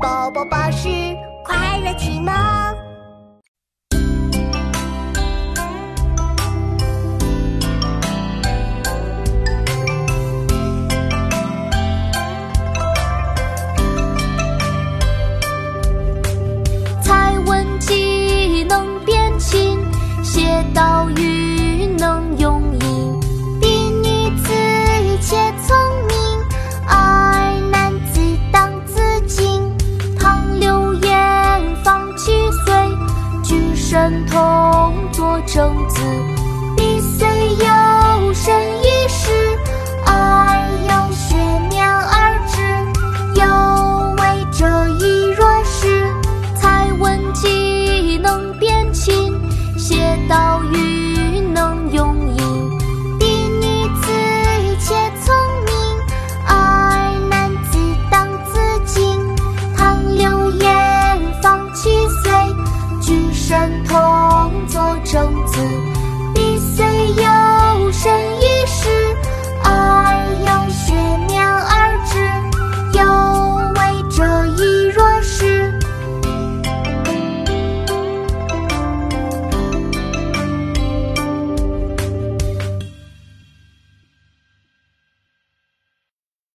宝宝巴士快乐启蒙，蔡文姬能变琴，写到。童作正子彼虽幼身亦世，爱有学面而知有为者亦若师才文集能辨清写道韫能用意彼女子且切聪明而男子当自尽唐刘晏方七岁举神童